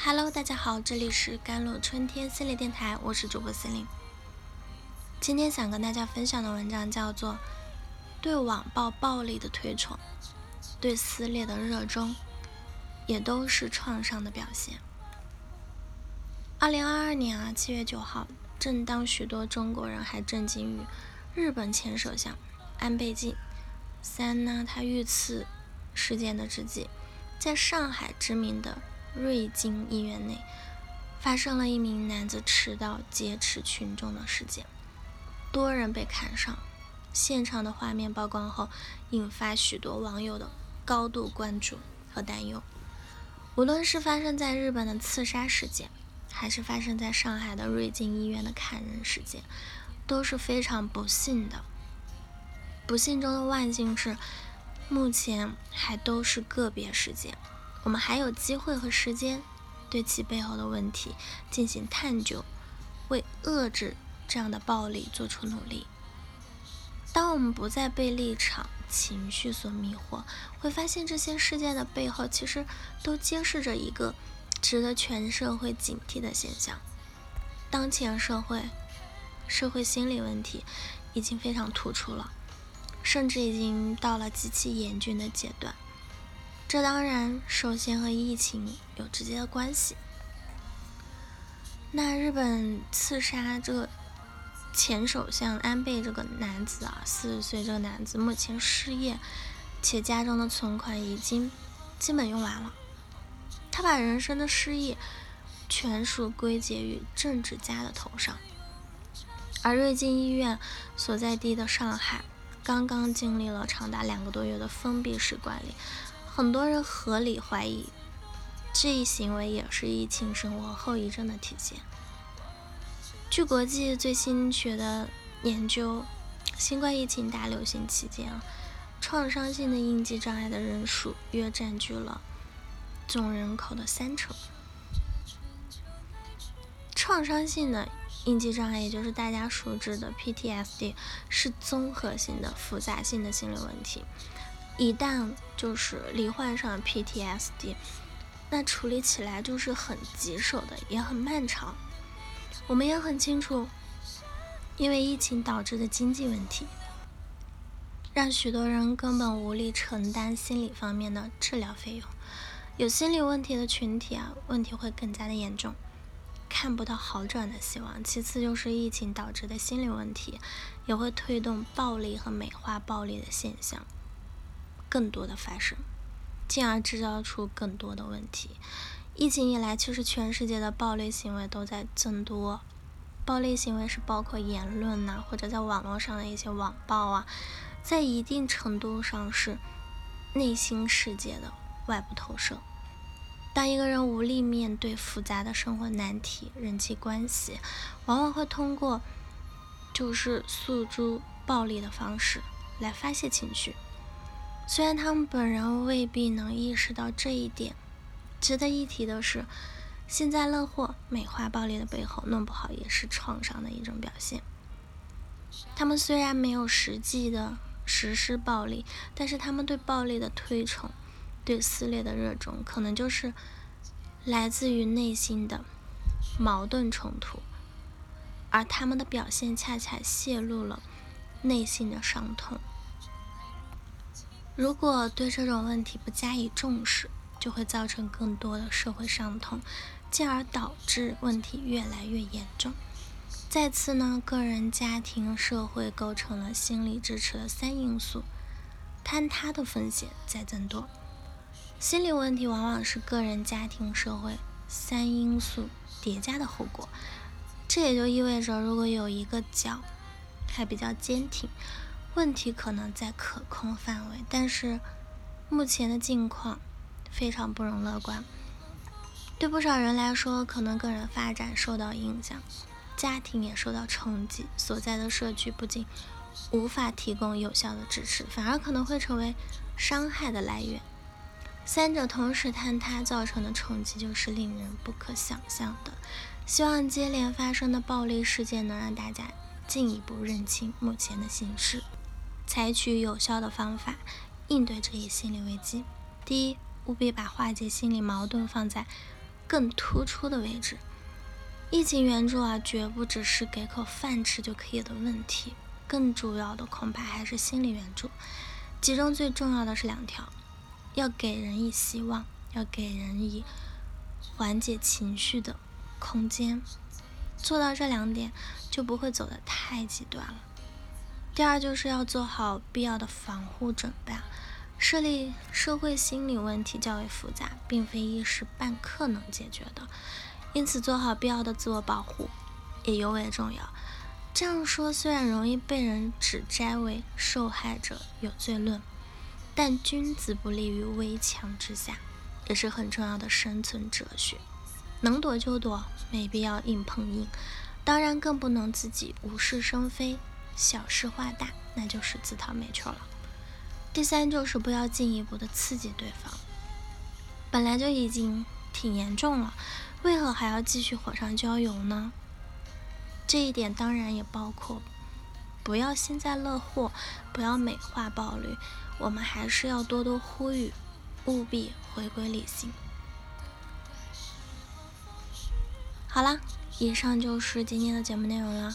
Hello，大家好，这里是甘露春天心理电台，我是主播司令。今天想跟大家分享的文章叫做《对网暴暴力的推崇，对撕裂的热衷，也都是创伤的表现》。二零二二年啊，七月九号，正当许多中国人还震惊于日本前首相安倍晋三呢，他遇刺事件的之际，在上海知名的。瑞金医院内发生了一名男子持刀劫持群众的事件，多人被砍伤。现场的画面曝光后，引发许多网友的高度关注和担忧。无论是发生在日本的刺杀事件，还是发生在上海的瑞金医院的砍人事件，都是非常不幸的。不幸中的万幸是，目前还都是个别事件。我们还有机会和时间对其背后的问题进行探究，为遏制这样的暴力做出努力。当我们不再被立场、情绪所迷惑，会发现这些事件的背后其实都揭示着一个值得全社会警惕的现象：当前社会社会心理问题已经非常突出了，甚至已经到了极其严峻的阶段。这当然首先和疫情有直接的关系。那日本刺杀这个前首相安倍这个男子啊，四十岁这个男子目前失业，且家中的存款已经基本用完了。他把人生的失意全数归结于政治家的头上。而瑞金医院所在地的上海，刚刚经历了长达两个多月的封闭式管理。很多人合理怀疑，这一行为也是疫情生活后遗症的体现。据国际最新学的研究，新冠疫情大流行期间啊，创伤性的应激障碍的人数约占据了总人口的三成。创伤性的应激障碍，也就是大家熟知的 PTSD，是综合性的、复杂性的心理问题。一旦就是罹患上 PTSD，那处理起来就是很棘手的，也很漫长。我们也很清楚，因为疫情导致的经济问题，让许多人根本无力承担心理方面的治疗费用。有心理问题的群体啊，问题会更加的严重，看不到好转的希望。其次就是疫情导致的心理问题，也会推动暴力和美化暴力的现象。更多的发生，进而制造出更多的问题。疫情以来，其实全世界的暴力行为都在增多。暴力行为是包括言论呐，或者在网络上的一些网暴啊，在一定程度上是内心世界的外部投射。当一个人无力面对复杂的生活难题、人际关系，往往会通过就是诉诸暴力的方式来发泄情绪。虽然他们本人未必能意识到这一点，值得一提的是，幸灾乐祸、美化暴力的背后，弄不好也是创伤的一种表现。他们虽然没有实际的实施暴力，但是他们对暴力的推崇、对撕裂的热衷，可能就是来自于内心的矛盾冲突，而他们的表现恰恰泄露了内心的伤痛。如果对这种问题不加以重视，就会造成更多的社会伤痛，进而导致问题越来越严重。再次呢，个人、家庭、社会构成了心理支持的三因素，坍塌的风险在增多。心理问题往往是个人、家庭、社会三因素叠加的后果。这也就意味着，如果有一个角还比较坚挺。问题可能在可控范围，但是目前的境况非常不容乐观。对不少人来说，可能个人发展受到影响，家庭也受到冲击，所在的社区不仅无法提供有效的支持，反而可能会成为伤害的来源。三者同时坍塌造成的冲击，就是令人不可想象的。希望接连发生的暴力事件能让大家进一步认清目前的形势。采取有效的方法应对这一心理危机。第一，务必把化解心理矛盾放在更突出的位置。疫情援助啊，绝不只是给口饭吃就可以的问题，更主要的恐怕还是心理援助。其中最重要的是两条：要给人以希望，要给人以缓解情绪的空间。做到这两点，就不会走得太极端了。第二，就是要做好必要的防护准备啊。设立社会心理问题较为复杂，并非一时半刻能解决的。因此，做好必要的自我保护也尤为重要。这样说虽然容易被人指摘为受害者有罪论，但君子不立于危墙之下，也是很重要的生存哲学。能躲就躲，没必要硬碰硬。当然，更不能自己无事生非，小事化大，那就是自讨没趣了。第三，就是不要进一步的刺激对方，本来就已经挺严重了。为何还要继续火上浇油呢？这一点当然也包括不要幸灾乐祸，不要美化暴力。我们还是要多多呼吁，务必回归理性。好了，以上就是今天的节目内容了。